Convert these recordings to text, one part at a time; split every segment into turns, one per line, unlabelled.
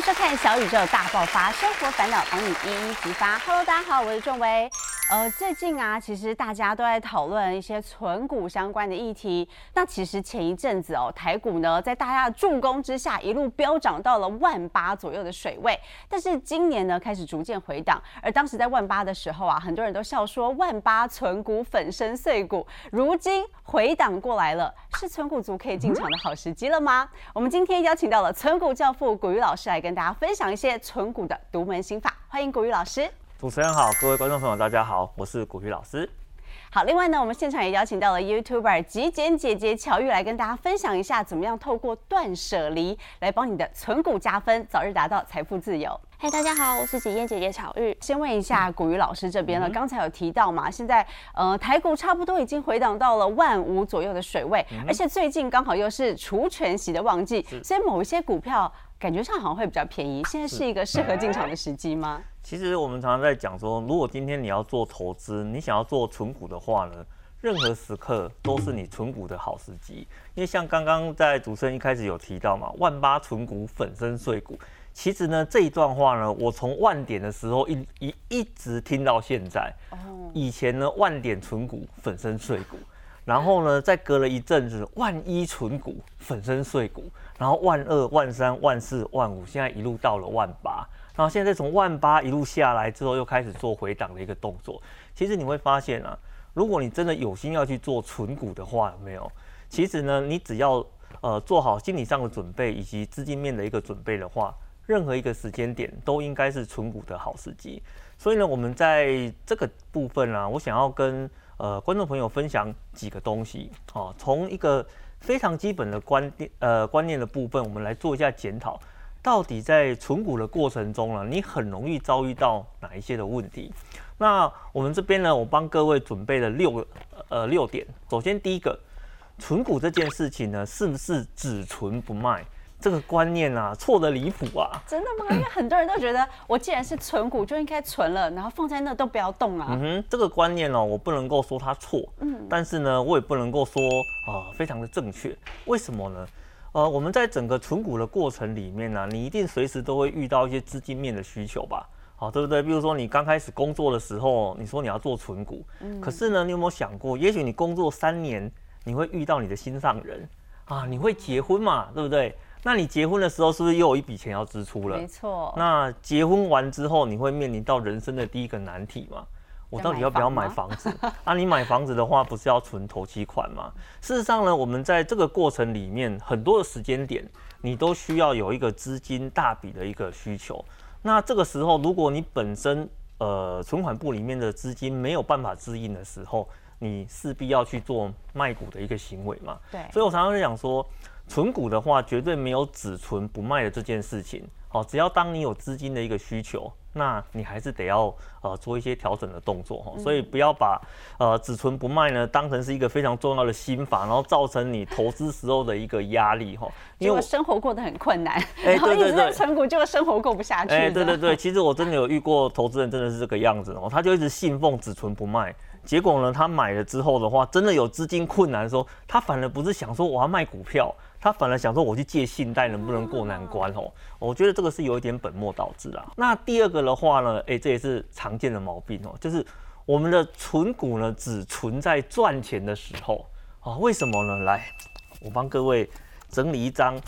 收看《小宇宙大爆发》，生活烦恼帮你一一激发。Hello，大家好，我是仲维。呃，最近啊，其实大家都在讨论一些存股相关的议题。那其实前一阵子哦，台股呢在大家的助攻之下，一路飙涨到了万八左右的水位。但是今年呢，开始逐渐回档。而当时在万八的时候啊，很多人都笑说万八存股粉身碎骨。如今回档过来了，是存股族可以进场的好时机了吗？我们今天邀请到了存股教父古玉老师来跟大家分享一些存股的独门心法。欢迎古玉老师。
主持人好，各位观众朋友，大家好，我是古玉老师。
好，另外呢，我们现场也邀请到了 YouTuber 极简姐姐乔玉来跟大家分享一下，怎么样透过断舍离来帮你的存股加分，早日达到财富自由。
嗨，大家好，我是极简姐姐巧玉。
先问一下古玉老师这边了，刚才有提到嘛，现在呃台股差不多已经回档到了万五左右的水位，而且最近刚好又是除权息的旺季，所以某一些股票感觉上好像会比较便宜。现在是一个适合进场的时机吗？
其实我们常常在讲说，如果今天你要做投资，你想要做存股的话呢，任何时刻都是你存股的好时机。因为像刚刚在主持人一开始有提到嘛，万八存股粉身碎骨。其实呢，这一段话呢，我从万点的时候一一一直听到现在。哦。以前呢，万点存股粉身碎骨，然后呢，再隔了一阵子，万一存股粉身碎骨，然后万二、万三、万四、万五，现在一路到了万八。然后现在从万八一路下来之后，又开始做回档的一个动作。其实你会发现啊，如果你真的有心要去做存股的话，有没有？其实呢，你只要呃做好心理上的准备以及资金面的一个准备的话，任何一个时间点都应该是存股的好时机。所以呢，我们在这个部分啊，我想要跟呃观众朋友分享几个东西啊，从一个非常基本的观念呃观念的部分，我们来做一下检讨。到底在存股的过程中呢，你很容易遭遇到哪一些的问题？那我们这边呢，我帮各位准备了六个呃六点。首先第一个，存股这件事情呢，是不是只存不卖？这个观念啊，错的离谱啊！
真的吗？因为很多人都觉得，我既然是存股，就应该存了，然后放在那都不要动啊。嗯
哼，这个观念呢，我不能够说它错，嗯，但是呢，我也不能够说啊非常的正确。为什么呢？呃，我们在整个存股的过程里面呢，你一定随时都会遇到一些资金面的需求吧？好，对不对？比如说你刚开始工作的时候，你说你要做存股，嗯，可是呢，你有没有想过，也许你工作三年，你会遇到你的心上人啊，你会结婚嘛，对不对？那你结婚的时候，是不是又有一笔钱要支出了？
没错。
那结婚完之后，你会面临到人生的第一个难题嘛？我到底要不要买房子？啊，你买房子的话，不是要存头期款吗？事实上呢，我们在这个过程里面，很多的时间点，你都需要有一个资金大笔的一个需求。那这个时候，如果你本身呃存款部里面的资金没有办法支应的时候，你势必要去做卖股的一个行为嘛。
对。
所以我常常在讲说，存股的话，绝对没有只存不卖的这件事情。好，只要当你有资金的一个需求。那你还是得要呃做一些调整的动作哈，所以不要把呃只存不卖呢当成是一个非常重要的心法，然后造成你投资时候的一个压力哈。
因为生活过得很困难，然后一直在存股，就生活过不下去。哎，
对对对，其实我真的有遇过投资人真的是这个样子哦，他就一直信奉只存不卖，结果呢他买了之后的话，真的有资金困难的时候，他反而不是想说我要卖股票。他反而想说，我去借信贷能不能过难关哦？我觉得这个是有一点本末倒置啦。那第二个的话呢，哎，这也是常见的毛病哦，就是我们的存股呢只存在赚钱的时候啊。为什么呢？来，我帮各位整理一张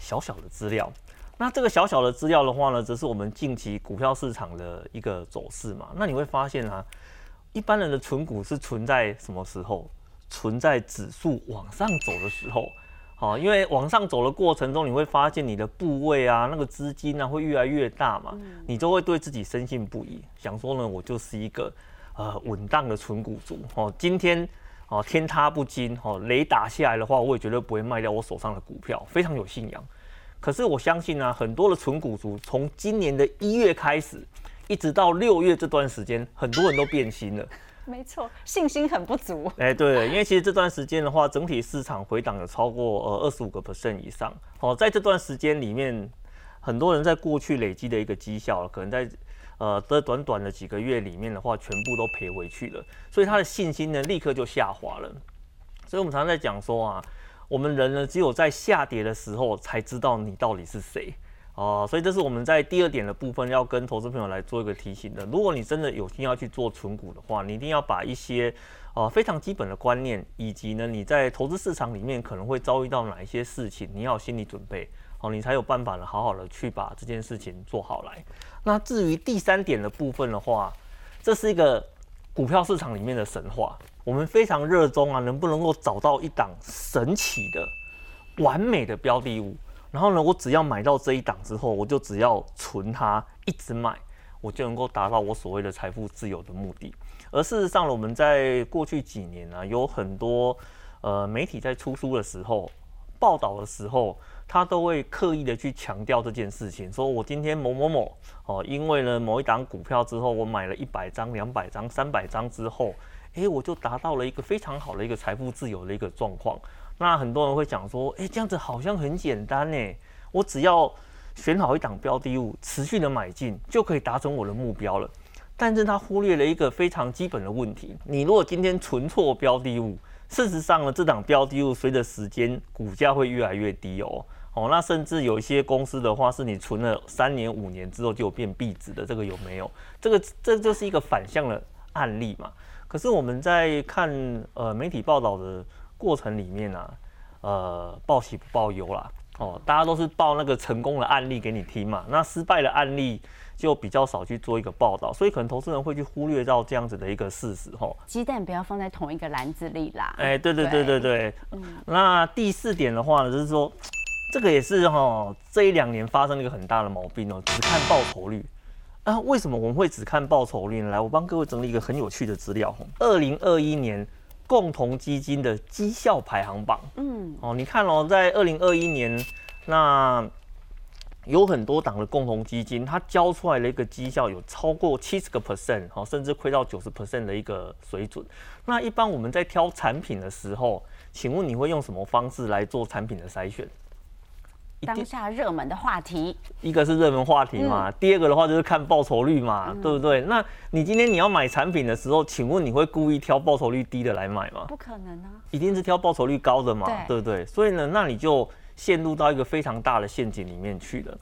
小小的资料。那这个小小的资料的话呢，则是我们近期股票市场的一个走势嘛。那你会发现啊，一般人的存股是存在什么时候？存在指数往上走的时候。好，因为往上走的过程中，你会发现你的部位啊，那个资金啊会越来越大嘛，你就会对自己深信不疑，想说呢，我就是一个呃稳当的纯股族。哦，今天哦天塌不惊，哦雷打下来的话，我也绝对不会卖掉我手上的股票，非常有信仰。可是我相信呢，很多的纯股族从今年的一月开始，一直到六月这段时间，很多人都变心了。
没错，信心很不足。
哎，对，因为其实这段时间的话，整体市场回档有超过呃二十五个 percent 以上。哦，在这段时间里面，很多人在过去累积的一个绩效，可能在呃这短短的几个月里面的话，全部都赔回去了，所以他的信心呢，立刻就下滑了。所以我们常常在讲说啊，我们人呢，只有在下跌的时候才知道你到底是谁。哦，所以这是我们在第二点的部分要跟投资朋友来做一个提醒的。如果你真的有心要去做存股的话，你一定要把一些呃非常基本的观念，以及呢你在投资市场里面可能会遭遇到哪一些事情，你要有心理准备，哦，你才有办法呢好好的去把这件事情做好来。那至于第三点的部分的话，这是一个股票市场里面的神话，我们非常热衷啊，能不能够找到一档神奇的、完美的标的物？然后呢，我只要买到这一档之后，我就只要存它，一直买，我就能够达到我所谓的财富自由的目的。而事实上呢，我们在过去几年呢，有很多呃媒体在出书的时候、报道的时候，他都会刻意的去强调这件事情，说我今天某某某哦，因为呢某一档股票之后，我买了一百张、两百张、三百张之后，诶，我就达到了一个非常好的一个财富自由的一个状况。那很多人会讲说，哎，这样子好像很简单呢，我只要选好一档标的物，持续的买进，就可以达成我的目标了。但是他忽略了一个非常基本的问题，你如果今天存错标的物，事实上呢，这档标的物随着时间股价会越来越低哦。哦，那甚至有一些公司的话，是你存了三年、五年之后就变壁纸的，这个有没有？这个这就是一个反向的案例嘛。可是我们在看呃媒体报道的。过程里面呢，呃，报喜不报忧啦，哦，大家都是报那个成功的案例给你听嘛，那失败的案例就比较少去做一个报道，所以可能投资人会去忽略到这样子的一个事实吼。
鸡蛋不要放在同一个篮子里啦。
哎，对对对对对。嗯。那第四点的话呢，就是说，这个也是哈，这一两年发生了一个很大的毛病哦，只看报酬率啊。为什么我们会只看报酬率呢？来，我帮各位整理一个很有趣的资料哈，二零二一年。共同基金的绩效排行榜，嗯，哦，你看哦，在二零二一年，那有很多档的共同基金，它交出来的一个绩效有超过七十个 percent，哦，甚至亏到九十 percent 的一个水准。那一般我们在挑产品的时候，请问你会用什么方式来做产品的筛选？
当下热门的话题，
一个是热门话题嘛，第二个的话就是看报酬率嘛，对不对？那你今天你要买产品的时候，请问你会故意挑报酬率低的来买吗？
不可能啊，
一定是挑报酬率高的嘛，对不对？所以呢，那你就陷入到一个非常大的陷阱里面去了。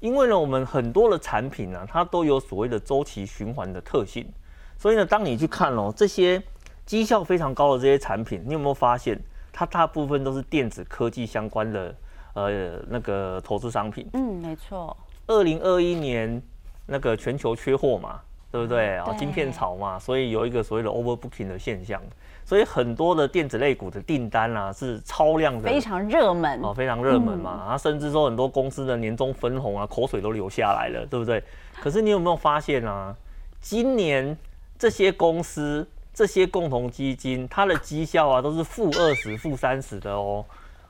因为呢，我们很多的产品呢，它都有所谓的周期循环的特性，所以呢，当你去看哦这些绩效非常高的这些产品，你有没有发现它大部分都是电子科技相关的？呃，那个投资商品，
嗯，没错。
二零二一年那个全球缺货嘛，对不对啊？晶片潮嘛，所以有一个所谓的 overbooking 的现象，所以很多的电子类股的订单啊是超量的，
非常热门
哦，非常热门嘛。啊，甚至说很多公司的年终分红啊，口水都流下来了，对不对？可是你有没有发现啊？今年这些公司、这些共同基金，它的绩效啊都是负二十、负三十的哦。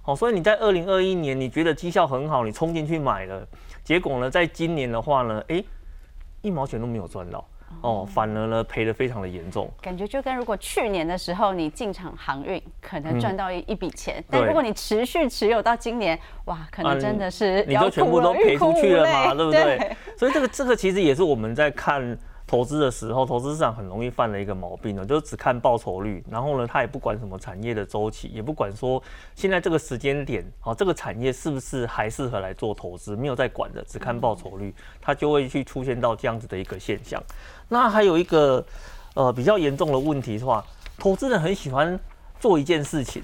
哦，所以你在二零二一年你觉得绩效很好，你冲进去买了，结果呢，在今年的话呢，哎，一毛钱都没有赚到，哦，反而呢赔的非常的严重。
感觉就跟如果去年的时候你进场航运，可能赚到一一笔钱，但如果你持续持有到今年，哇，可能真的是
你就全部都赔出去了嘛，对不对？所以这个这个其实也是我们在看。投资的时候，投资市场很容易犯了一个毛病呢，就是只看报酬率，然后呢，他也不管什么产业的周期，也不管说现在这个时间点，好，这个产业是不是还适合来做投资，没有在管的，只看报酬率，它就会去出现到这样子的一个现象。那还有一个呃比较严重的问题的话，投资人很喜欢做一件事情。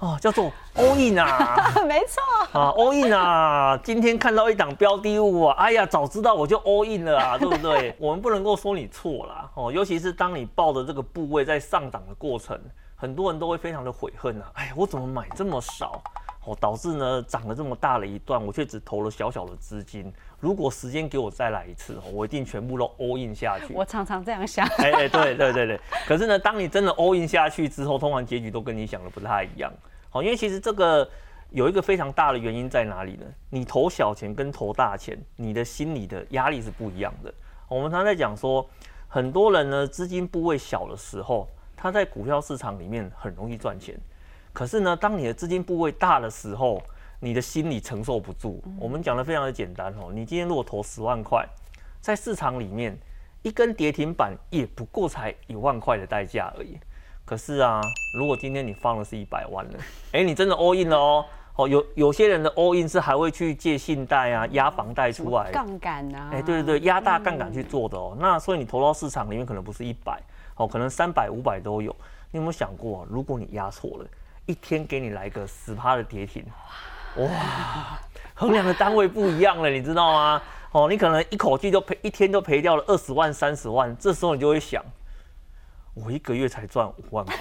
哦，叫做 all in 啊，
没错
啊，all in 啊，今天看到一档标的物啊，哎呀，早知道我就 all in 了啊，对不对？我们不能够说你错啦哦，尤其是当你报的这个部位在上涨的过程，很多人都会非常的悔恨啊，哎呀，我怎么买这么少？哦，导致呢涨了这么大的一段，我却只投了小小的资金。如果时间给我再来一次，我一定全部都 all in 下去。
我常常这样想。
哎哎，对对对对。可是呢，当你真的 all in 下去之后，通常结局都跟你想的不太一样。好，因为其实这个有一个非常大的原因在哪里呢？你投小钱跟投大钱，你的心理的压力是不一样的。我们常在讲说，很多人呢资金部位小的时候，他在股票市场里面很容易赚钱。可是呢，当你的资金部位大的时候，你的心理承受不住。我们讲的非常的简单哦，你今天如果投十万块，在市场里面一根跌停板也不过才一万块的代价而已。可是啊，如果今天你放的是一百万呢？哎，你真的 all in 了哦。哦，有有些人的 all in 是还会去借信贷啊，压房贷出来，
杠杆啊，
哎，对对对，压大杠杆去做的哦。那所以你投到市场里面可能不是一百，哦，可能三百、五百都有。你有没有想过，如果你压错了，一天给你来个十趴的跌停，哇，衡量的单位不一样了，你知道吗？哦，你可能一口气就赔，一天就赔掉了二十万、三十万，这时候你就会想，我一个月才赚五万块。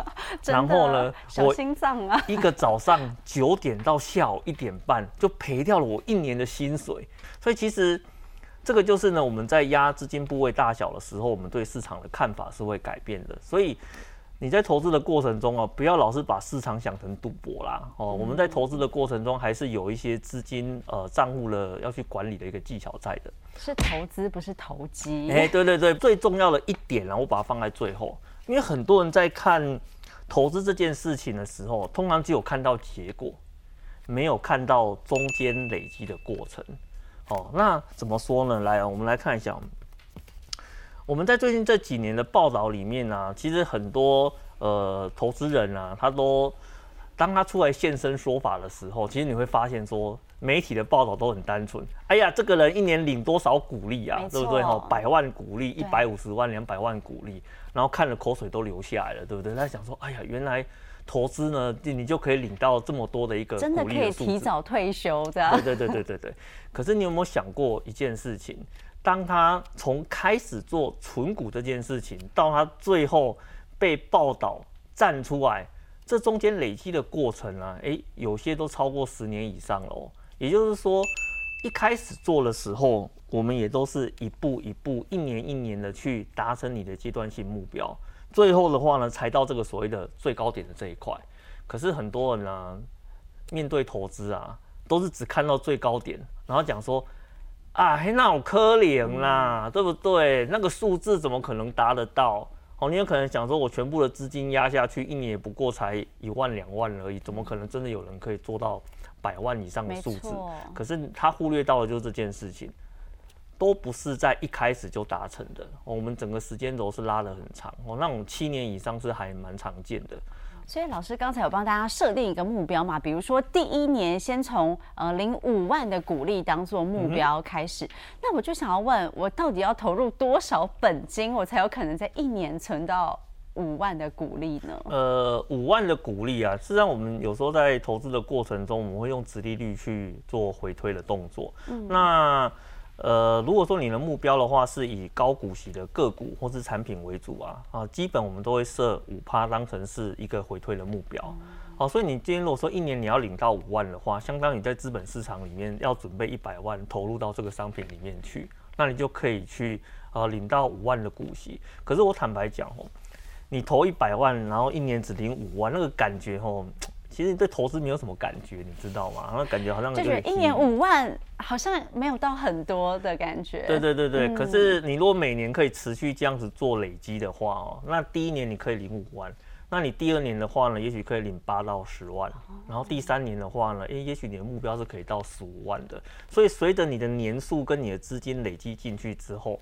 然后呢，我心脏啊！
一个早上九点到下午一点半，就赔掉了我一年的薪水。所以其实这个就是呢，我们在压资金部位大小的时候，我们对市场的看法是会改变的。所以你在投资的过程中啊，不要老是把市场想成赌博啦。哦，我们在投资的过程中，还是有一些资金呃账户的要去管理的一个技巧在的。
是投资，不是投机。
哎，对对对，最重要的一点啊，我把它放在最后，因为很多人在看。投资这件事情的时候，通常只有看到结果，没有看到中间累积的过程。哦，那怎么说呢？来，我们来看一下，我们在最近这几年的报道里面呢，其实很多呃投资人啊，他都当他出来现身说法的时候，其实你会发现说。媒体的报道都很单纯，哎呀，这个人一年领多少股利啊？对不对？哈，百万股利，一百五十万、两百万股利，然后看了口水都流下来了，对不对？他想说，哎呀，原来投资呢，你就可以领到这么多的一个
真的可以提早退休的。
对对对对对对。可是你有没有想过一件事情？当他从开始做存股这件事情，到他最后被报道站出来，这中间累积的过程啊，哎，有些都超过十年以上了。也就是说，一开始做的时候，我们也都是一步一步、一年一年的去达成你的阶段性目标。最后的话呢，才到这个所谓的最高点的这一块。可是很多人呢，面对投资啊，都是只看到最高点，然后讲说啊，那好可怜啦，对不对？那个数字怎么可能达得到？哦，你有可能想说，我全部的资金压下去，一年也不过才一万两万而已，怎么可能真的有人可以做到？百万以上的数字，可是他忽略到的就是这件事情，都不是在一开始就达成的。我们整个时间轴是拉得很长哦，那种七年以上是还蛮常见的。
所以老师刚才有帮大家设定一个目标嘛，比如说第一年先从呃领五万的股利当做目标开始，那我就想要问，我到底要投入多少本金，我才有可能在一年存到？五万的鼓励呢？
呃，五万的鼓励啊，实际上我们有时候在投资的过程中，我们会用直利率去做回推的动作。嗯，那呃，如果说你的目标的话，是以高股息的个股或是产品为主啊，啊，基本我们都会设五趴当成是一个回退的目标。好，所以你今天如果说一年你要领到五万的话，相当于在资本市场里面要准备一百万投入到这个商品里面去，那你就可以去呃领到五万的股息。可是我坦白讲哦。你投一百万，然后一年只领五万，那个感觉哦，其实你对投资没有什么感觉，你知道吗？然后感觉好像
就觉得一年五万好像没有到很多的感觉。
对对对对，可是你如果每年可以持续这样子做累积的话哦，那第一年你可以领五万，那你第二年的话呢，也许可以领八到十万，然后第三年的话呢，哎，也许你的目标是可以到十五万的。所以随着你的年数跟你的资金累积进去之后。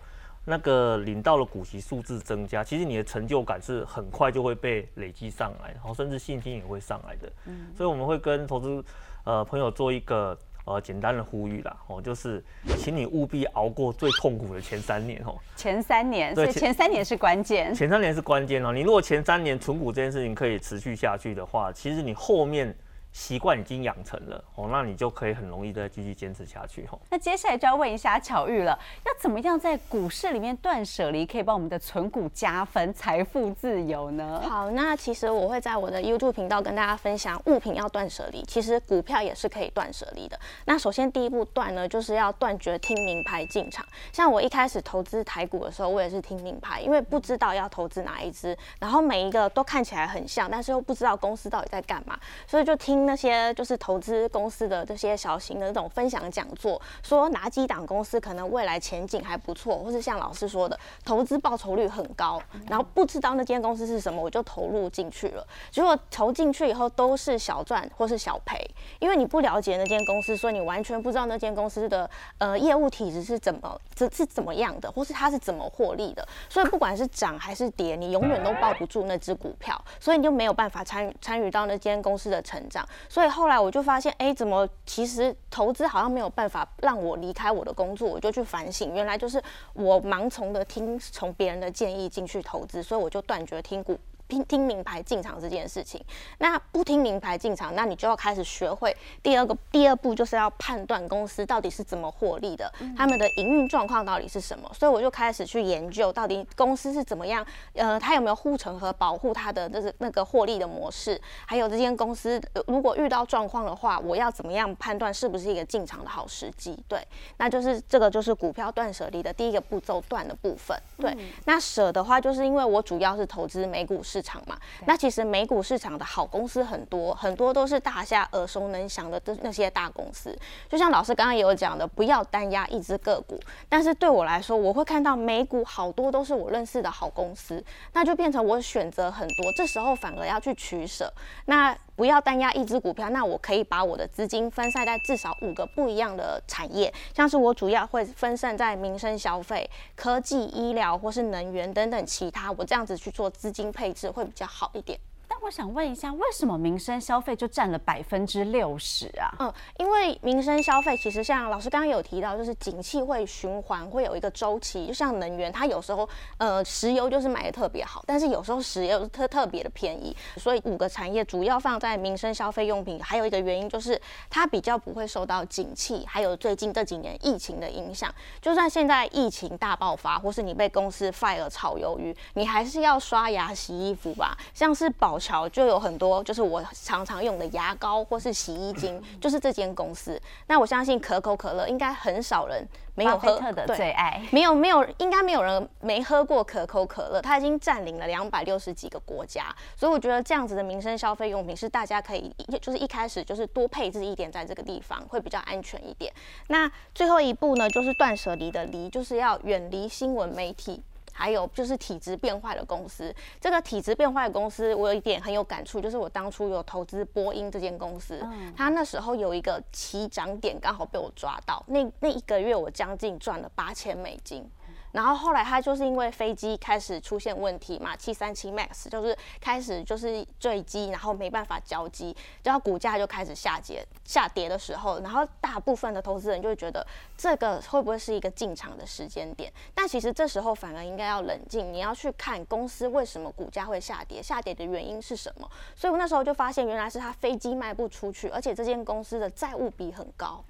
那个领到了股息数字增加，其实你的成就感是很快就会被累积上来，然后甚至信心也会上来的。嗯，所以我们会跟投资呃朋友做一个呃简单的呼吁啦，哦，就是请你务必熬过最痛苦的前三年哦。
前三年，所以，前三年是关键。
前三年是关键哦。你如果前三年存股这件事情可以持续下去的话，其实你后面。习惯已经养成了哦，那你就可以很容易的继续坚持下去哦。
那接下来就要问一下巧玉了，要怎么样在股市里面断舍离，可以帮我们的存股加分，财富自由呢？
好，那其实我会在我的 YouTube 频道跟大家分享物品要断舍离，其实股票也是可以断舍离的。那首先第一步断呢，就是要断绝听名牌进场。像我一开始投资台股的时候，我也是听名牌，因为不知道要投资哪一支，然后每一个都看起来很像，但是又不知道公司到底在干嘛，所以就听。那些就是投资公司的这些小型的那种分享讲座，说哪几档公司可能未来前景还不错，或是像老师说的，投资报酬率很高，然后不知道那间公司是什么，我就投入进去了。结果投进去以后都是小赚或是小赔，因为你不了解那间公司，所以你完全不知道那间公司的呃业务体质是怎么这是怎么样的，或是它是怎么获利的。所以不管是涨还是跌，你永远都抱不住那只股票，所以你就没有办法参与参与到那间公司的成长。所以后来我就发现，哎，怎么其实投资好像没有办法让我离开我的工作，我就去反省，原来就是我盲从的听从别人的建议进去投资，所以我就断绝听股。听听名牌进场这件事情，那不听名牌进场，那你就要开始学会第二个第二步，就是要判断公司到底是怎么获利的，他们的营运状况到底是什么。所以我就开始去研究到底公司是怎么样，呃，它有没有护城河保护它的那是那个获利的模式，还有这间公司如果遇到状况的话，我要怎么样判断是不是一个进场的好时机？对，那就是这个就是股票断舍离的第一个步骤断的部分。对，那舍的话，就是因为我主要是投资美股市。市场嘛，那其实美股市场的好公司很多，很多都是大家耳熟能详的那些大公司。就像老师刚刚也有讲的，不要单压一只个股。但是对我来说，我会看到美股好多都是我认识的好公司，那就变成我选择很多，这时候反而要去取舍。那不要单压一只股票，那我可以把我的资金分散在至少五个不一样的产业，像是我主要会分散在民生消费、科技、医疗或是能源等等其他，我这样子去做资金配置会比较好一点。
但我想问一下，为什么民生消费就占了百分之六十啊？
嗯，因为民生消费其实像老师刚刚有提到，就是景气会循环，会有一个周期。就像能源，它有时候呃石油就是买的特别好，但是有时候石油特特别的便宜。所以五个产业主要放在民生消费用品，还有一个原因就是它比较不会受到景气，还有最近这几年疫情的影响。就算现在疫情大爆发，或是你被公司 fire 炒鱿鱼，你还是要刷牙洗衣服吧？像是保宝。桥就有很多，就是我常常用的牙膏或是洗衣精，就是这间公司。那我相信可口可乐应该很少人没有喝
的最爱，
没有没有，应该没有人没喝过可口可乐。它已经占领了两百六十几个国家，所以我觉得这样子的民生消费用品是大家可以，就是一开始就是多配置一点在这个地方，会比较安全一点。那最后一步呢，就是断舍离的离，就是要远离新闻媒体。还有就是体质变坏的公司，这个体质变坏的公司，我有一点很有感触，就是我当初有投资波音这间公司，它那时候有一个起涨点刚好被我抓到，那那一个月我将近赚了八千美金。然后后来它就是因为飞机开始出现问题嘛，七三七 MAX 就是开始就是坠机，然后没办法交机，然后股价就开始下跌，下跌的时候，然后大部分的投资人就会觉得这个会不会是一个进场的时间点？但其实这时候反而应该要冷静，你要去看公司为什么股价会下跌，下跌的原因是什么？所以我那时候就发现原来是它飞机卖不出去，而且这间公司的债务比很高。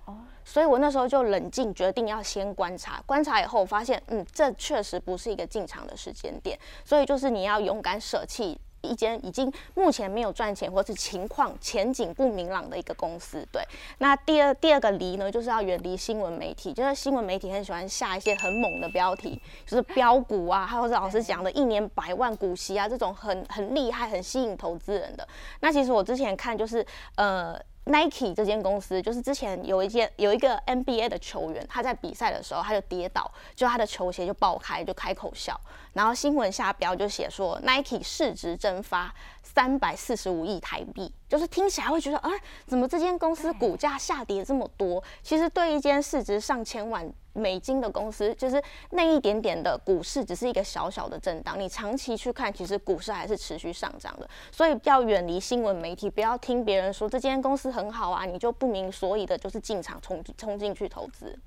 所以我那时候就冷静决定要先观察，观察以后发现，嗯，这确实不是一个进场的时间点。所以就是你要勇敢舍弃一间已经目前没有赚钱或是情况前景不明朗的一个公司。对，那第二第二个离呢，就是要远离新闻媒体，就是新闻媒体很喜欢下一些很猛的标题，就是标股啊，还有是老师讲的一年百万股息啊，这种很很厉害、很吸引投资人的。那其实我之前看就是呃。Nike 这间公司就是之前有一件有一个 NBA 的球员，他在比赛的时候他就跌倒，就他的球鞋就爆开，就开口笑，然后新闻下标就写说 Nike 市值蒸发三百四十五亿台币，就是听起来会觉得，啊，怎么这间公司股价下跌这么多？其实对一间市值上千万。美金的公司就是那一点点的股市，只是一个小小的震荡。你长期去看，其实股市还是持续上涨的。所以要远离新闻媒体，不要听别人说这间公司很好啊，你就不明所以的，就是进场冲冲进去投资。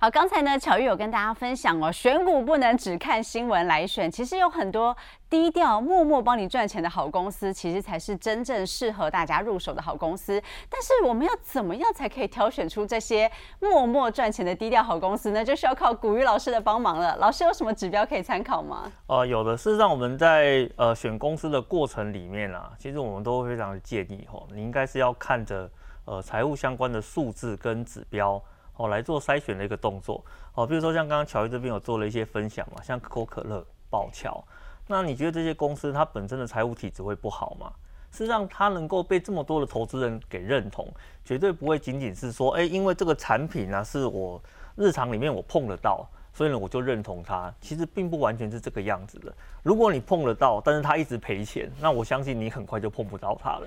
好，刚才呢，巧玉有跟大家分享哦，选股不能只看新闻来选，其实有很多低调、默默帮你赚钱的好公司，其实才是真正适合大家入手的好公司。但是我们要怎么样才可以挑选出这些默默赚钱的低调好公司呢？就需要靠古玉老师的帮忙了。老师有什么指标可以参考吗？
呃，有的。事实上，我们在呃选公司的过程里面啊，其实我们都非常的建议哈，你应该是要看着呃财务相关的数字跟指标。哦，来做筛选的一个动作。哦，比如说像刚刚乔伊这边有做了一些分享嘛，像可口可乐、宝乔，那你觉得这些公司它本身的财务体质会不好吗？事实上，它能够被这么多的投资人给认同，绝对不会仅仅是说，哎，因为这个产品呢是我日常里面我碰得到，所以呢我就认同它。其实并不完全是这个样子的。如果你碰得到，但是它一直赔钱，那我相信你很快就碰不到它了。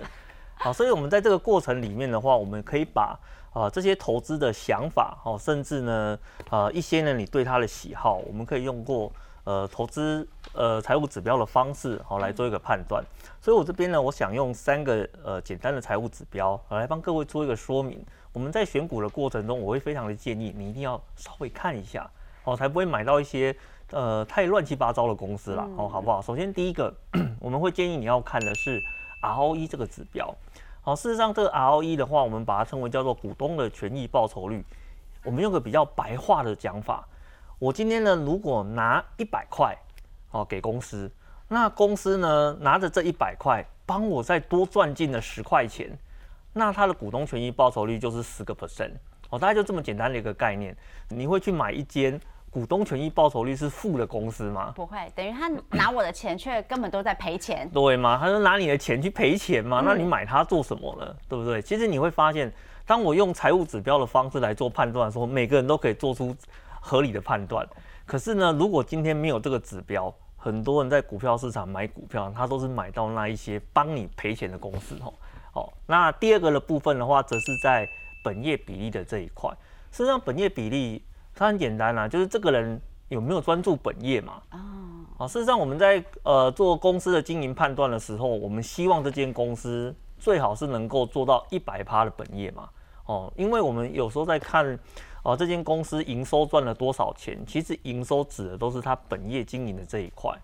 好，所以我们在这个过程里面的话，我们可以把。啊，这些投资的想法哦，甚至呢，呃，一些呢，你对它的喜好，我们可以用过呃投资呃财务指标的方式，好来做一个判断。所以我这边呢，我想用三个呃简单的财务指标来帮各位做一个说明。我们在选股的过程中，我会非常的建议你一定要稍微看一下，哦，才不会买到一些呃太乱七八糟的公司啦，哦，好不好？首先第一个，我们会建议你要看的是 ROE 这个指标。好，事实上这个 ROE 的话，我们把它称为叫做股东的权益报酬率。我们用个比较白话的讲法，我今天呢，如果拿一百块，哦，给公司，那公司呢拿着这一百块，帮我再多赚进了十块钱，那它的股东权益报酬率就是十个 percent。哦，大概就这么简单的一个概念。你会去买一间？股东权益报酬率是负的公司吗？
不会，等于他拿我的钱，却根本都在赔钱。
对吗？他说拿你的钱去赔钱嘛？那你买它做什么呢？对不对？其实你会发现，当我用财务指标的方式来做判断的时候，每个人都可以做出合理的判断。可是呢，如果今天没有这个指标，很多人在股票市场买股票，他都是买到那一些帮你赔钱的公司哦。好，那第二个的部分的话，则是在本业比例的这一块。实际上，本业比例。它很简单啦，就是这个人有没有专注本业嘛？哦，啊，事实上我们在呃做公司的经营判断的时候，我们希望这间公司最好是能够做到一百趴的本业嘛。哦，因为我们有时候在看哦这间公司营收赚了多少钱，其实营收指的都是它本业经营的这一块，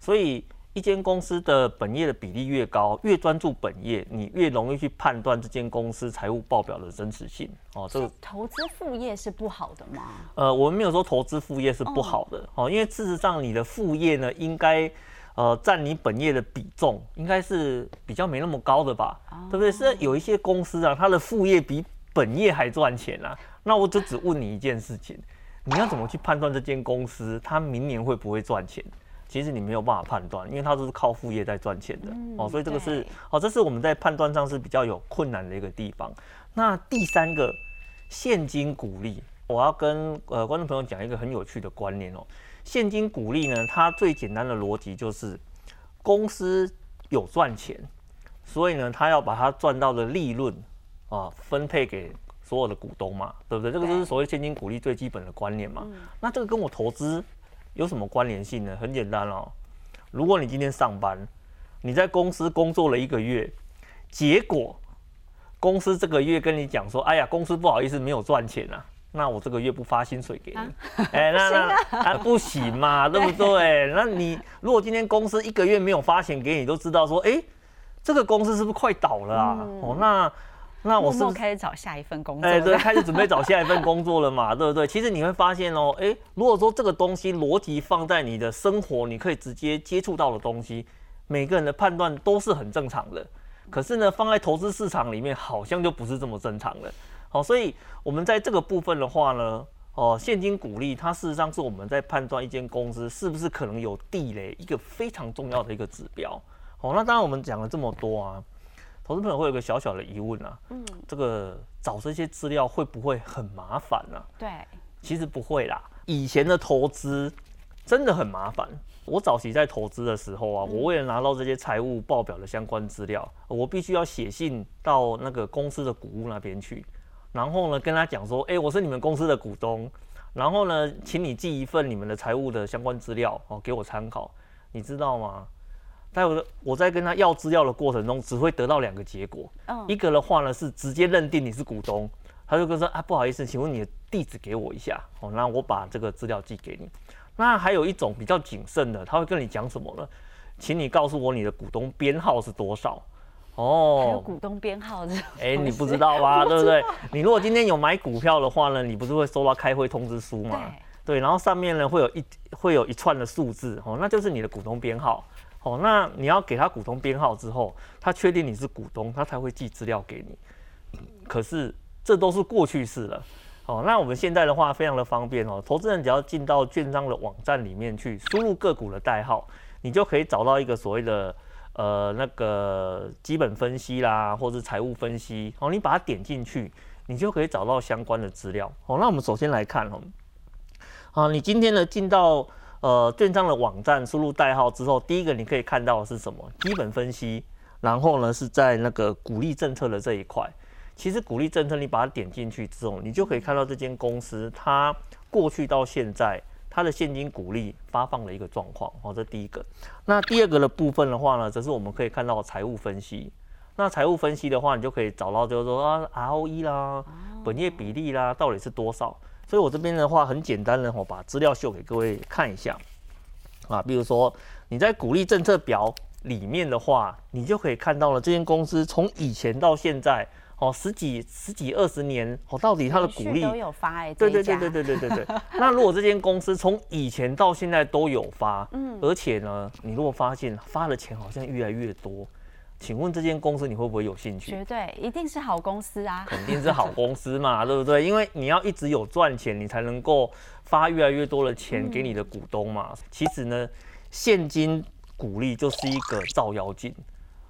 所以。一间公司的本业的比例越高，越专注本业，你越容易去判断这间公司财务报表的真实性。
哦，这个投资副业是不好的吗？
呃，我们没有说投资副业是不好的哦，因为事实上你的副业呢，应该呃占你本业的比重应该是比较没那么高的吧？对不对？是有一些公司啊，它的副业比本业还赚钱啊。那我就只问你一件事情，你要怎么去判断这间公司它明年会不会赚钱？其实你没有办法判断，因为它都是靠副业在赚钱的哦，所以这个是哦，这是我们在判断上是比较有困难的一个地方。那第三个现金股利，我要跟呃观众朋友讲一个很有趣的观念哦。现金股利呢，它最简单的逻辑就是公司有赚钱，所以呢，它要把它赚到的利润啊分配给所有的股东嘛，对不对？这个就是所谓现金股利最基本的观念嘛。那这个跟我投资。有什么关联性呢？很简单哦，如果你今天上班，你在公司工作了一个月，结果公司这个月跟你讲说：“哎呀，公司不好意思，没有赚钱啊，那我这个月不发薪水给你。”哎，那那啊不行嘛，对不对？那你如果今天公司一个月没有发钱给你，都知道说：“哎，这个公司是不是快倒了啊？”哦，那。
那我是开始找下一份工作，
哎，对，开始准备找下一份工作了嘛，对不对？其实你会发现哦，哎，如果说这个东西逻辑放在你的生活，你可以直接接触到的东西，每个人的判断都是很正常的。可是呢，放在投资市场里面，好像就不是这么正常了。好，所以我们在这个部分的话呢，哦，现金股利，它事实上是我们在判断一间公司是不是可能有地雷一个非常重要的一个指标。好，那当然我们讲了这么多啊。投资朋友会有个小小的疑问啊，嗯，这个找这些资料会不会很麻烦呢？
对，
其实不会啦。以前的投资真的很麻烦。我早期在投资的时候啊，我为了拿到这些财务报表的相关资料，我必须要写信到那个公司的股务那边去，然后呢跟他讲说，哎，我是你们公司的股东，然后呢，请你寄一份你们的财务的相关资料哦给我参考，你知道吗？在我我在跟他要资料的过程中，只会得到两个结果。嗯，一个的话呢是直接认定你是股东，他就跟说啊不好意思，请问你的地址给我一下，哦，那我把这个资料寄给你。那还有一种比较谨慎的，他会跟你讲什么呢？请你告诉我你的股东编号是多少。
哦，有股东编号的。
哎，你不知道吧？对不对？你如果今天有买股票的话呢，你不是会收到开会通知书吗？对，然后上面呢会有一会有一串的数字，哦，那就是你的股东编号。哦，那你要给他股东编号之后，他确定你是股东，他才会寄资料给你。可是这都是过去式了。哦，那我们现在的话非常的方便哦，投资人只要进到券商的网站里面去，输入个股的代号，你就可以找到一个所谓的呃那个基本分析啦，或者财务分析。哦，你把它点进去，你就可以找到相关的资料。哦，那我们首先来看哦，啊，你今天呢进到。呃，券商的网站输入代号之后，第一个你可以看到是什么？基本分析，然后呢是在那个鼓励政策的这一块。其实鼓励政策，你把它点进去之后，你就可以看到这间公司它过去到现在它的现金股利发放的一个状况。哦，这第一个。那第二个的部分的话呢，则是我们可以看到财务分析。那财务分析的话，你就可以找到就是说啊，ROE 啦，本业比例啦，到底是多少？所以我这边的话很简单的，我把资料秀给各位看一下啊。比如说你在鼓励政策表里面的话，你就可以看到了这间公司从以前到现在哦，十几十几二十年哦，到底它的股利
都有发哎，
对对对对对对对对。那如果这间公司从以前到现在都有发，嗯，而且呢，你如果发现发的钱好像越来越多。请问这间公司你会不会有兴趣？
绝对，一定是好公司啊！
肯定是好公司嘛，对不对？因为你要一直有赚钱，你才能够发越来越多的钱给你的股东嘛。其实呢，现金股利就是一个照妖镜，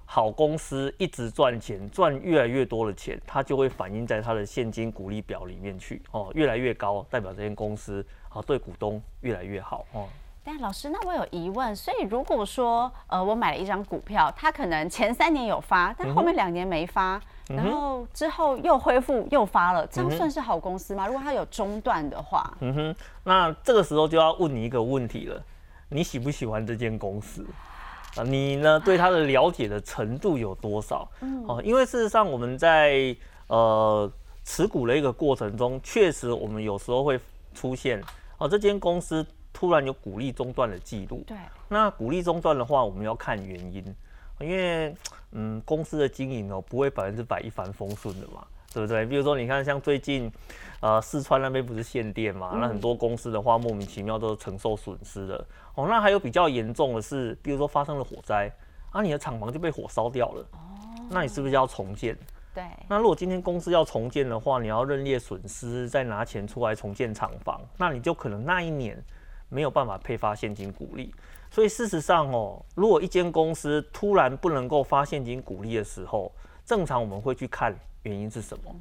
好公司一直赚钱，赚越来越多的钱，它就会反映在它的现金股利表里面去哦，越来越高，代表这间公司啊对股东越来越好哦。
但老师，那我有疑问，所以如果说，呃，我买了一张股票，它可能前三年有发，但后面两年没发，然后之后又恢复又发了，这样算是好公司吗？如果它有中断的话，
嗯哼，那这个时候就要问你一个问题了，你喜不喜欢这间公司啊？你呢对它的了解的程度有多少？哦，因为事实上我们在呃持股的一个过程中，确实我们有时候会出现哦这间公司。突然有股利中断的记录，
对，
那股利中断的话，我们要看原因，因为嗯，公司的经营哦不会百分之百一帆风顺的嘛，对不对？比如说你看像最近，呃，四川那边不是限电嘛，那很多公司的话莫名其妙都承受损失了。哦，那还有比较严重的是，比如说发生了火灾，啊，你的厂房就被火烧掉了，哦，那你是不是要重建？
对，
那如果今天公司要重建的话，你要认列损失，再拿钱出来重建厂房，那你就可能那一年。没有办法配发现金股利，所以事实上哦，如果一间公司突然不能够发现金股利的时候，正常我们会去看原因是什么。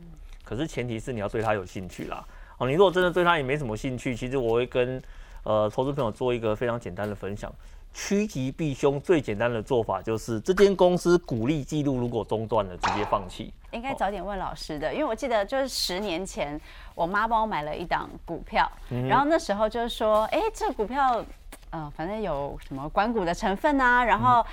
可是前提是你要对它有兴趣啦。哦，你如果真的对它也没什么兴趣，其实我会跟呃投资朋友做一个非常简单的分享。趋吉避凶最简单的做法就是这间公司股利记录如果中断了，直接放弃。
应该早点问老师的，因为我记得就是十年前我妈帮我买了一档股票，然后那时候就是说，哎，这股票，呃，反正有什么关股的成分啊，然后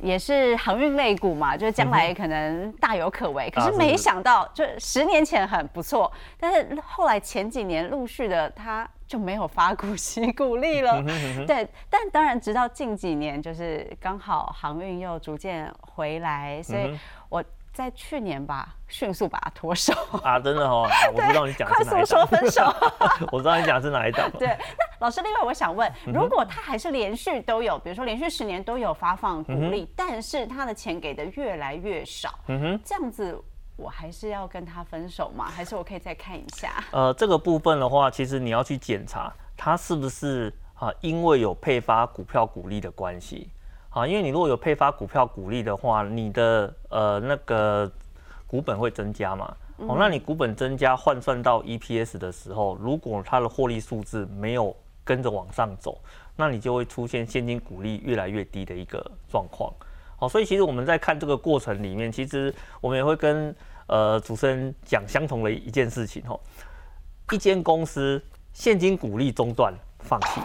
也是航运类股嘛，就是将来可能大有可为。可是没想到，就十年前很不错，但是后来前几年陆续的它。就没有发股息鼓励了，对，但当然，直到近几年，就是刚好航运又逐渐回来，所以我在去年吧，迅速把它脱手。
啊，真的哦，我不知道你讲
快速说分手，
我知道你讲是哪一档。
对，那老师，另外我想问，如果他还是连续都有，比如说连续十年都有发放股利，但是他的钱给的越来越少，嗯哼，这样子。我还是要跟他分手吗？还是我可以再看一下？
呃，这个部分的话，其实你要去检查他是不是啊，因为有配发股票股利的关系啊，因为你如果有配发股票股利的话，你的呃那个股本会增加嘛。哦，那你股本增加换算到 EPS 的时候，如果它的获利数字没有跟着往上走，那你就会出现现金股利越来越低的一个状况。好，所以其实我们在看这个过程里面，其实我们也会跟呃主持人讲相同的一件事情哦。一间公司现金股利中断，放弃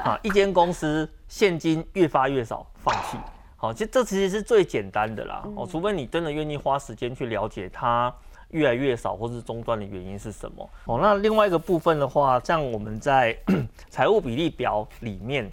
啊；一间公司现金越发越少，放弃。好，其实这其实是最简单的啦。哦，除非你真的愿意花时间去了解它越来越少或是中断的原因是什么。哦，那另外一个部分的话，像我们在 财务比例表里面，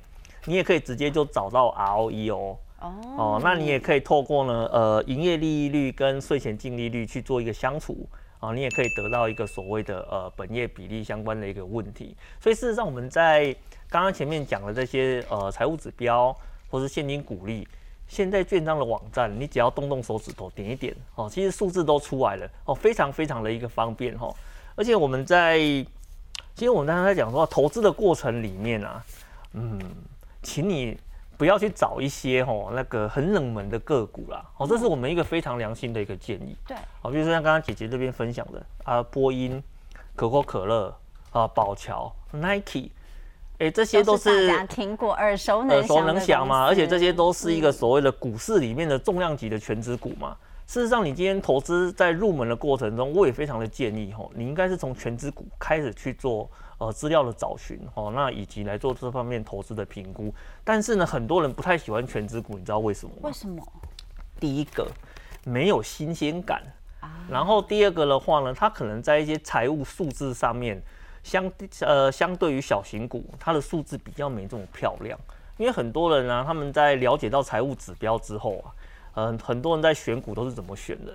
你也可以直接就找到 ROE 哦。哦，那你也可以透过呢，呃，营业利率跟税前净利率去做一个相处啊，你也可以得到一个所谓的呃本业比例相关的一个问题。所以事实上，我们在刚刚前面讲的这些呃财务指标或是现金股利，现在券商的网站，你只要动动手指头点一点哦，其实数字都出来了哦，非常非常的一个方便哈。而且我们在其实我们刚才在讲说投资的过程里面啊，嗯，请你。不要去找一些吼那个很冷门的个股啦，哦，这是我们一个非常良心的一个建议。
对，
好，比如说像刚刚姐姐这边分享的啊，波音、可口可乐啊、宝乔、Nike，哎，这些都是
大家听过耳熟能
耳熟能详嘛，而且这些都是一个所谓的股市里面的重量级的全值股嘛。事实上，你今天投资在入门的过程中，我也非常的建议吼，你应该是从全资股开始去做呃资料的找寻哦，那以及来做这方面投资的评估。但是呢，很多人不太喜欢全资股，你知道为什么吗？
为什么？
第一个没有新鲜感啊，然后第二个的话呢，它可能在一些财务数字上面相呃相对于小型股，它的数字比较没这么漂亮。因为很多人呢，他们在了解到财务指标之后啊。嗯，很多人在选股都是怎么选的，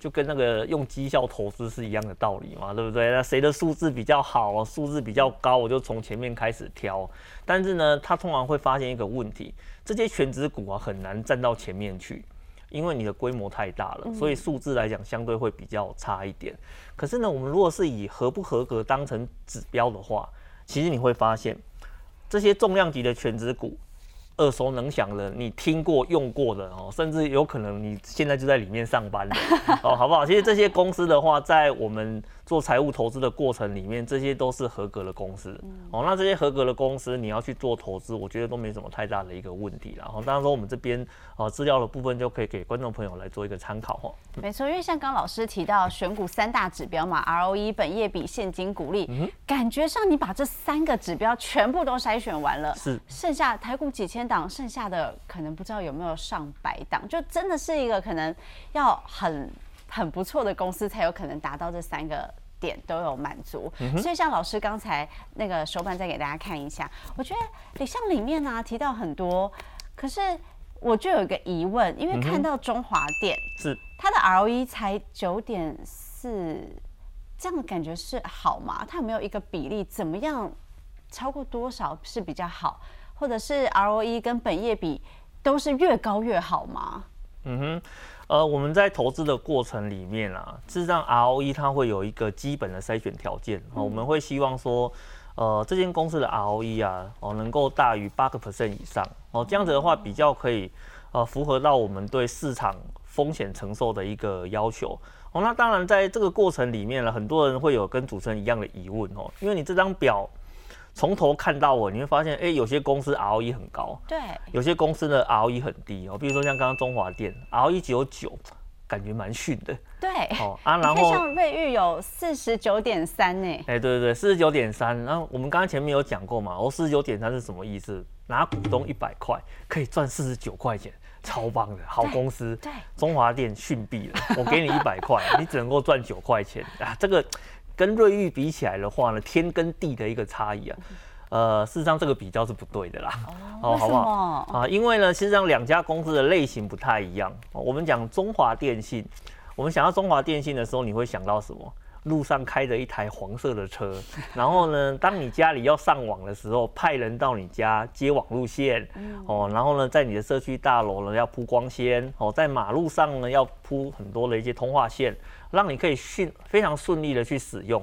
就跟那个用绩效投资是一样的道理嘛，对不对？那谁的数字比较好，数字比较高，我就从前面开始挑。但是呢，他通常会发现一个问题，这些全职股啊很难站到前面去，因为你的规模太大了，所以数字来讲相对会比较差一点。可是呢，我们如果是以合不合格当成指标的话，其实你会发现这些重量级的全职股。耳熟能详的，你听过用过的哦，甚至有可能你现在就在里面上班了哦，好不好？其实这些公司的话，在我们。做财务投资的过程里面，这些都是合格的公司哦。那这些合格的公司，你要去做投资，我觉得都没什么太大的一个问题。然后，当然说我们这边呃资料的部分就可以给观众朋友来做一个参考哈。
没错，因为像刚老师提到选股三大指标嘛，ROE、本业比、现金股利，感觉上你把这三个指标全部都筛选完了，
是
剩下台股几千档，剩下的可能不知道有没有上百档，就真的是一个可能要很。很不错的公司才有可能达到这三个点都有满足，所以像老师刚才那个手板再给大家看一下，我觉得你像里面呢提到很多，可是我就有一个疑问，因为看到中华电
是
它的 ROE 才九点四，这样的感觉是好吗？它有没有一个比例怎么样超过多少是比较好，或者是 ROE 跟本业比都是越高越好吗？嗯
哼。呃，我们在投资的过程里面啊，事实上 ROE 它会有一个基本的筛选条件，我们会希望说，呃，这间公司的 ROE 啊，哦，能够大于八个 percent 以上，哦，这样子的话比较可以，呃，符合到我们对市场风险承受的一个要求。哦，那当然在这个过程里面呢，很多人会有跟主持人一样的疑问哦，因为你这张表。从头看到尾，你会发现，哎，有些公司 ROE 很高，
对，
有些公司的 ROE 很低哦。比如说像刚刚中华电，ROE 只有九，感觉蛮逊的。
对，哦啊，然后像瑞昱有四十九点三呢。
哎，对对对，四十九点三。然后我们刚刚前面有讲过嘛，哦，四十九点三是什么意思？拿股东一百块可以赚四十九块钱，超棒的好公司。
对，
中华电逊毙了，我给你一百块，你只能够赚九块钱啊，这个。跟瑞昱比起来的话呢，天跟地的一个差异啊，呃，事实上这个比较是不对的啦。
哦，好不好？
啊，因为呢，实际上两家公司的类型不太一样。我们讲中华电信，我们想到中华电信的时候，你会想到什么？路上开着一台黄色的车，然后呢，当你家里要上网的时候，派人到你家接网路线，哦，然后呢，在你的社区大楼呢要铺光纤，哦，在马路上呢要铺很多的一些通话线。让你可以迅非常顺利的去使用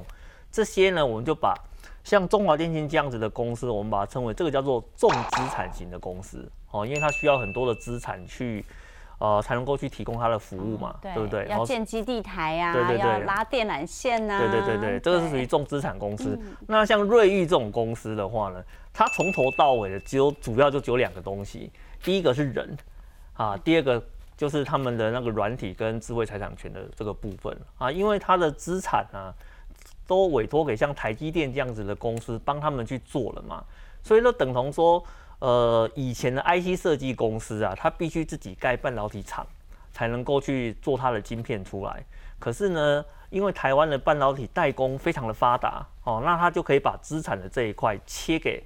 这些呢，我们就把像中华电信这样子的公司，我们把它称为这个叫做重资产型的公司哦，因为它需要很多的资产去呃才能够去提供它的服务嘛，对不对？
要建基地台呀，对对对，要拉电缆线呐，
对对对对，这个是属于重资产公司。那像瑞昱这种公司的话呢，它从头到尾的只有主要就只有两个东西，第一个是人啊，第二个。就是他们的那个软体跟智慧财产权的这个部分啊，因为它的资产呢，都委托给像台积电这样子的公司帮他们去做了嘛，所以说等同说，呃，以前的 IC 设计公司啊，它必须自己盖半导体厂才能够去做它的晶片出来。可是呢，因为台湾的半导体代工非常的发达哦，那它就可以把资产的这一块切给。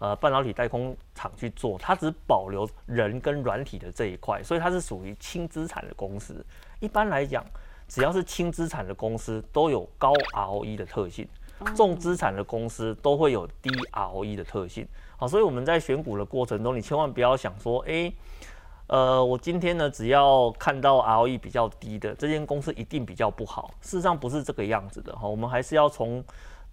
呃，半导体代工厂去做，它只保留人跟软体的这一块，所以它是属于轻资产的公司。一般来讲，只要是轻资产的公司，都有高 ROE 的特性；重资产的公司都会有低 ROE 的特性。好，所以我们在选股的过程中，你千万不要想说，哎，呃，我今天呢，只要看到 ROE 比较低的这间公司一定比较不好。事实上不是这个样子的哈，我们还是要从。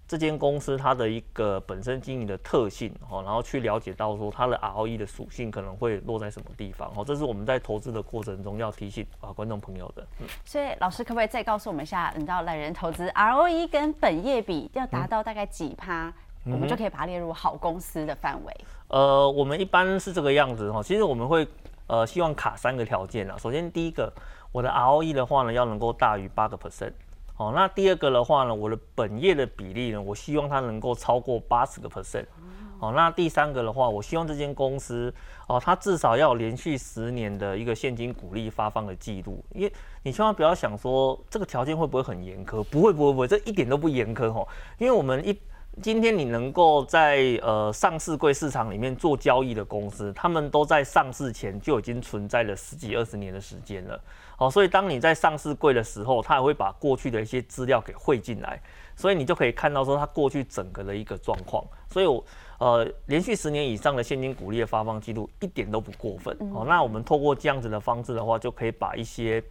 这间公司它的一个本身经营的特性哦，然后去了解到说它的 ROE 的属性可能会落在什么地方哦，这是我们在投资的过程中要提醒啊观众朋友的。
嗯，所以老师可不可以再告诉我们一下，你知道懒人投资 ROE 跟本业比要达到大概几趴，我们就可以把它列入好公司的范围？
呃，我们一般是这个样子哈，其实我们会呃希望卡三个条件啊，首先第一个。我的 ROE 的话呢，要能够大于八个 percent。好，那第二个的话呢，我的本业的比例呢，我希望它能够超过八十个 percent。好，那第三个的话，我希望这间公司哦，它至少要连续十年的一个现金股利发放的记录。因为你千万不要想说这个条件会不会很严苛，不会不会不会，这一点都不严苛哦。因为我们一今天你能够在呃上市柜市场里面做交易的公司，他们都在上市前就已经存在了十几二十年的时间了。好，所以当你在上市柜的时候，它也会把过去的一些资料给汇进来，所以你就可以看到说它过去整个的一个状况。所以我。呃，连续十年以上的现金股利的发放记录一点都不过分哦。那我们透过这样子的方式的话，就可以把一些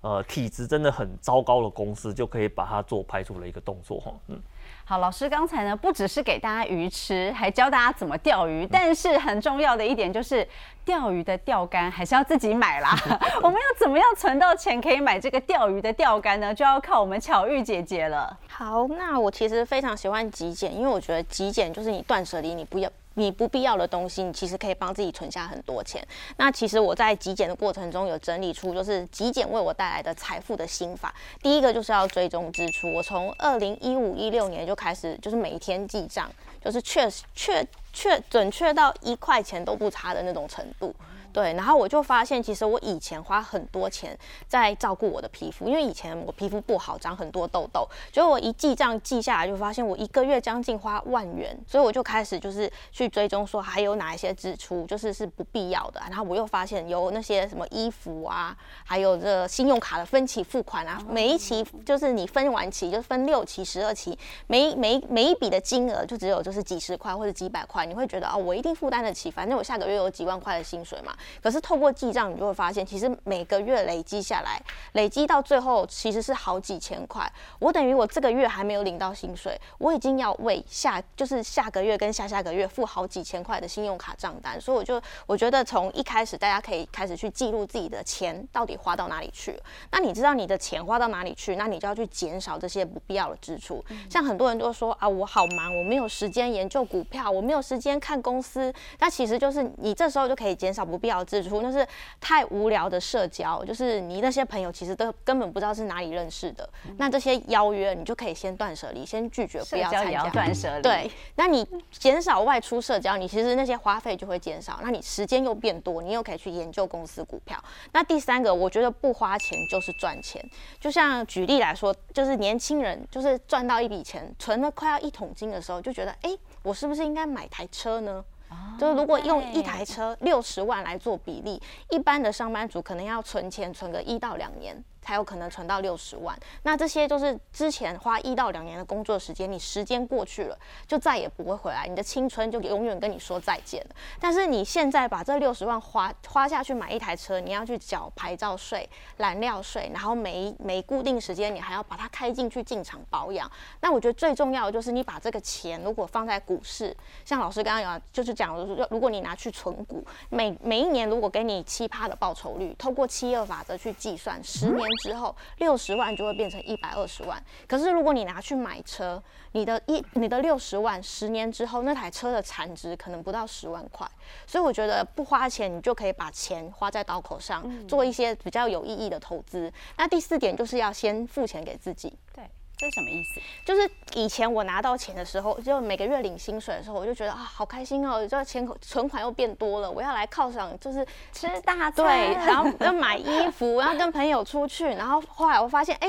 呃体质真的很糟糕的公司，就可以把它做排除的一个动作哈。嗯。
好，老师刚才呢不只是给大家鱼吃，还教大家怎么钓鱼。但是很重要的一点就是，钓鱼的钓竿还是要自己买啦。我们要怎么样存到钱可以买这个钓鱼的钓竿呢？就要靠我们巧玉姐姐了。
好，那我其实非常喜欢极简，因为我觉得极简就是你断舍离，你不要。你不必要的东西，你其实可以帮自己存下很多钱。那其实我在极简的过程中有整理出，就是极简为我带来的财富的心法。第一个就是要追踪支出，我从二零一五一六年就开始，就是每天记账，就是确实确确准确到一块钱都不差的那种程度。对，然后我就发现，其实我以前花很多钱在照顾我的皮肤，因为以前我皮肤不好，长很多痘痘。结果我一记账记下来，就发现我一个月将近花万元，所以我就开始就是去追踪，说还有哪一些支出就是是不必要的。然后我又发现有那些什么衣服啊，还有这信用卡的分期付款啊，每一期就是你分完期就分六期、十二期，每每每一笔的金额就只有就是几十块或者几百块，你会觉得哦，我一定负担得起，反正我下个月有几万块的薪水嘛。可是透过记账，你就会发现，其实每个月累积下来，累积到最后其实是好几千块。我等于我这个月还没有领到薪水，我已经要为下就是下个月跟下下个月付好几千块的信用卡账单。所以我就我觉得从一开始大家可以开始去记录自己的钱到底花到哪里去。那你知道你的钱花到哪里去，那你就要去减少这些不必要的支出。像很多人都说啊，我好忙，我没有时间研究股票，我没有时间看公司。那其实就是你这时候就可以减少不必要的支出。那是太无聊的社交，就是你那些朋友其实都根本不知道是哪里认识的。那这些邀约你就可以先断舍离，先拒绝，不要参加。
断舍离。
对，那你减少外出社交，你其实那些花费就会减少，那你时间又变多，你又可以去研究公司股票。那第三个，我觉得不花钱就是赚钱。就像举例来说，就是年轻人就是赚到一笔钱，存了快要一桶金的时候，就觉得，哎，我是不是应该买台车呢？就是如果用一台车六十万来做比例，一般的上班族可能要存钱存个一到两年。才有可能存到六十万。那这些就是之前花一到两年的工作时间，你时间过去了，就再也不会回来，你的青春就永远跟你说再见了。但是你现在把这六十万花花下去买一台车，你要去缴牌照税、燃料税，然后每每固定时间你还要把它开进去进厂保养。那我觉得最重要的就是你把这个钱如果放在股市，像老师刚刚有就是讲，如果你拿去存股，每每一年如果给你七趴的报酬率，透过七二法则去计算，十年。之后六十万就会变成一百二十万，可是如果你拿去买车，你的一你的六十万十年之后那台车的产值可能不到十万块，所以我觉得不花钱你就可以把钱花在刀口上，做一些比较有意义的投资。那第四点就是要先付钱给自己。
对。这是什么意思？
就是以前我拿到钱的时候，就每个月领薪水的时候，我就觉得啊，好开心哦，这钱存款又变多了，我要来犒赏，就是
吃大餐，
对，然后要买衣服，然后跟朋友出去，然后后来我发现，哎，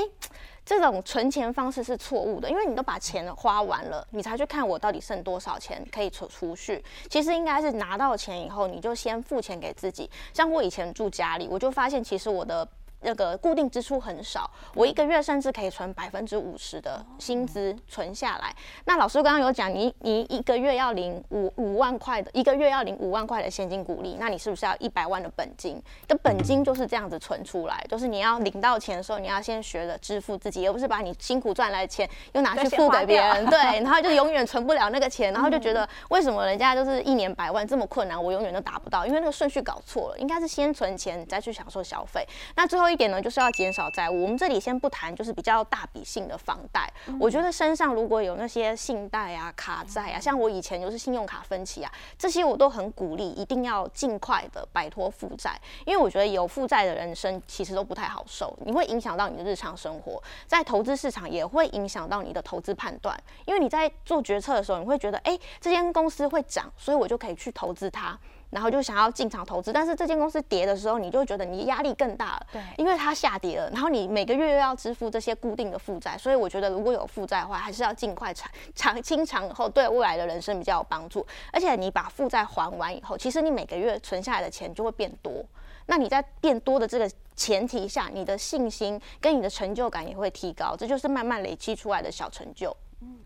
这种存钱方式是错误的，因为你都把钱花完了，你才去看我到底剩多少钱可以储储蓄。其实应该是拿到钱以后，你就先付钱给自己。像我以前住家里，我就发现其实我的。那个固定支出很少，我一个月甚至可以存百分之五十的薪资存下来。那老师刚刚有讲，你你一个月要领五五万块的，一个月要领五万块的现金股利，那你是不是要一百万的本金？的本金就是这样子存出来，就是你要领到钱的时候，你要先学着支付自己，而不是把你辛苦赚来的钱又拿去付给别人。对，然后就永远存不了那个钱，然后就觉得为什么人家就是一年百万这么困难，我永远都达不到，因为那个顺序搞错了，应该是先存钱再去享受消费。那最后。后一点呢，就是要减少债务。我们这里先不谈，就是比较大笔性的房贷。我觉得身上如果有那些信贷啊、卡债啊，像我以前就是信用卡分期啊，这些我都很鼓励，一定要尽快的摆脱负债。因为我觉得有负债的人生其实都不太好受，你会影响到你的日常生活，在投资市场也会影响到你的投资判断。因为你在做决策的时候，你会觉得，哎，这间公司会涨，所以我就可以去投资它。然后就想要进场投资，但是这间公司跌的时候，你就觉得你压力更大了，
对，
因为它下跌了，然后你每个月又要支付这些固定的负债，所以我觉得如果有负债的话，还是要尽快偿偿清偿以后，对未来的人生比较有帮助。而且你把负债还完以后，其实你每个月存下来的钱就会变多。那你在变多的这个前提下，你的信心跟你的成就感也会提高，这就是慢慢累积出来的小成就。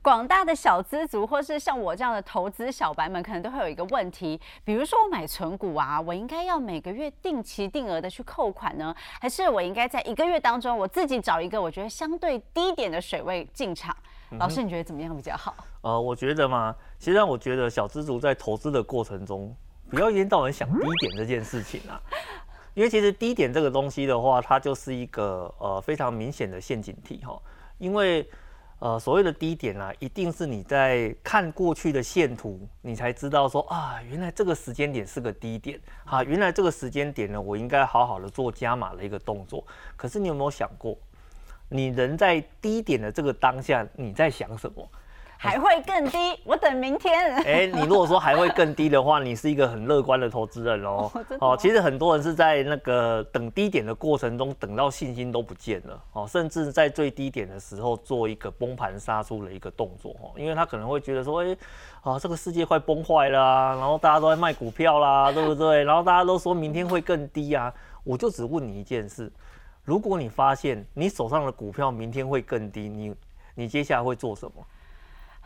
广大的小资族，或是像我这样的投资小白们，可能都会有一个问题，比如说我买存股啊，我应该要每个月定期定额的去扣款呢，还是我应该在一个月当中，我自己找一个我觉得相对低点的水位进场？老师，你觉得怎么样比较好？
呃，我觉得嘛，其实让我觉得小资族在投资的过程中，不要一天到晚想低点这件事情啊，因为其实低点这个东西的话，它就是一个呃非常明显的陷阱题哈，因为。呃，所谓的低点啊，一定是你在看过去的线图，你才知道说啊，原来这个时间点是个低点，哈，原来这个时间点呢，我应该好好的做加码的一个动作。可是你有没有想过，你人在低点的这个当下，你在想什么？
还会更低，我等明天。
哎，你如果说还会更低的话，你是一个很乐观的投资人哦。哦，其实很多人是在那个等低点的过程中，等到信心都不见了哦，甚至在最低点的时候做一个崩盘杀出的一个动作哦，因为他可能会觉得说，哎，啊，这个世界快崩坏了，然后大家都在卖股票啦，对不对？然后大家都说明天会更低啊，我就只问你一件事：如果你发现你手上的股票明天会更低，你你接下来会做什么？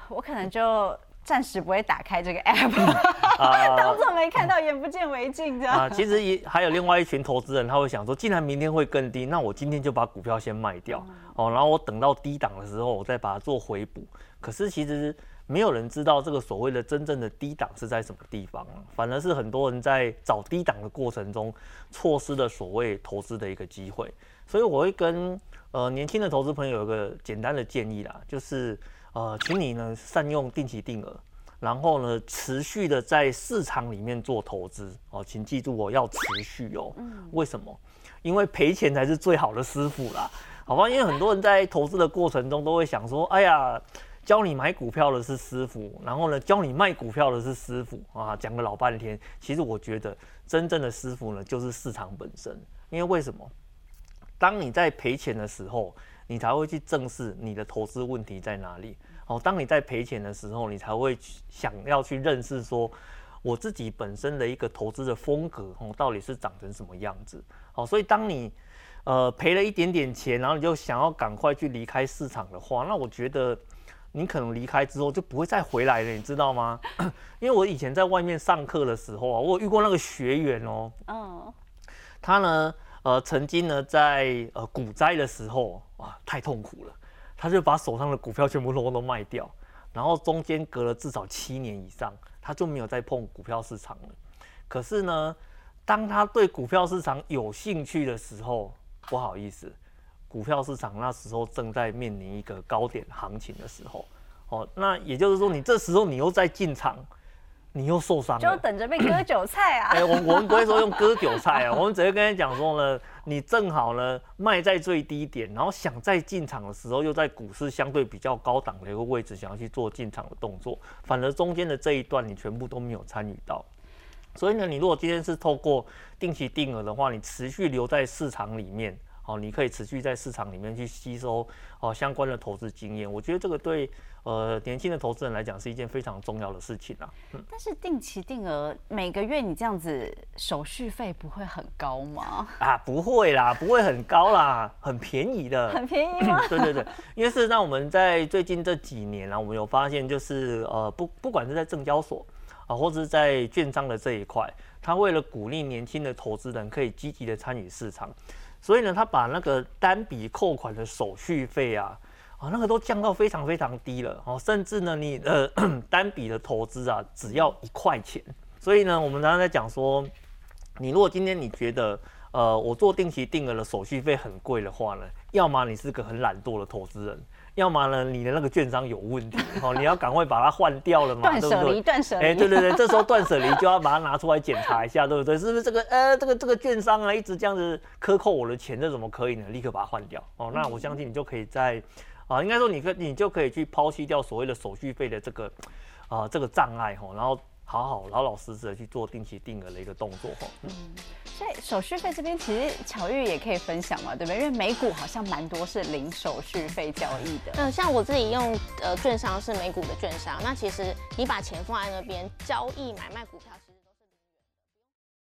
我可能就暂时不会打开这个 app，当做没看到，眼不见为净这样。啊，
其实也还有另外一群投资人，他会想说，既然明天会更低，那我今天就把股票先卖掉，哦，然后我等到低档的时候，我再把它做回补。可是其实没有人知道这个所谓的真正的低档是在什么地方，反而是很多人在找低档的过程中，错失了所谓投资的一个机会。所以我会跟呃年轻的投资朋友有个简单的建议啦，就是。呃，请你呢善用定期定额，然后呢持续的在市场里面做投资哦，请记住我要持续哦。嗯。为什么？因为赔钱才是最好的师傅啦，好吧？因为很多人在投资的过程中都会想说，哎呀，教你买股票的是师傅，然后呢教你卖股票的是师傅啊，讲了老半天。其实我觉得真正的师傅呢就是市场本身，因为为什么？当你在赔钱的时候。你才会去正视你的投资问题在哪里。哦，当你在赔钱的时候，你才会想要去认识说，我自己本身的一个投资的风格哦，到底是长成什么样子。好，所以当你呃赔了一点点钱，然后你就想要赶快去离开市场的话，那我觉得你可能离开之后就不会再回来了，你知道吗？因为我以前在外面上课的时候啊，我遇过那个学员哦，嗯，他呢。呃，曾经呢，在呃股灾的时候，哇，太痛苦了，他就把手上的股票全部都都卖掉，然后中间隔了至少七年以上，他就没有再碰股票市场了。可是呢，当他对股票市场有兴趣的时候，不好意思，股票市场那时候正在面临一个高点行情的时候，哦，那也就是说，你这时候你又在进场。你又受伤了，
就等着被割韭菜啊！
哎，我我们不会说用割韭菜啊，我们只会跟他讲说呢，你正好呢卖在最低点，然后想在进场的时候，又在股市相对比较高档的一个位置，想要去做进场的动作，反而中间的这一段你全部都没有参与到。所以呢，你如果今天是透过定期定额的话，你持续留在市场里面。哦，你可以持续在市场里面去吸收哦相关的投资经验，我觉得这个对呃年轻的投资人来讲是一件非常重要的事情啊。
但是定期定额每个月你这样子手续费不会很高吗？
啊，不会啦，不会很高啦，很便宜的。
很便宜吗？
对对对，因为事实上我们在最近这几年啊，我们有发现就是呃不不管是在证交所啊，或者是在券商的这一块，他为了鼓励年轻的投资人可以积极的参与市场。所以呢，他把那个单笔扣款的手续费啊，啊，那个都降到非常非常低了哦，甚至呢，你呃 单笔的投资啊，只要一块钱。所以呢，我们刚刚在讲说，你如果今天你觉得，呃，我做定期定额的手续费很贵的话呢，要么你是个很懒惰的投资人，要么呢你的那个券商有问题，哦，你要赶快把它换掉了嘛，
断舍离，断舍离。
哎，对对对，这时候断舍离就要把它拿出来检查一下，对不对？是不是这个呃，这个这个券商啊，一直这样子克扣我的钱，这怎么可以呢？立刻把它换掉哦。那我相信你就可以在啊，应该说你可你就可以去抛弃掉所谓的手续费的这个啊这个障碍哈，然后。好好老老实实的去做定期定额的一个动作哈。嗯，
所以手续费这边其实巧遇也可以分享嘛，对不对？因为美股好像蛮多是零手续费交易的。
嗯，像我自己用呃券商是美股的券商，那其实你把钱放在那边交易买卖股票，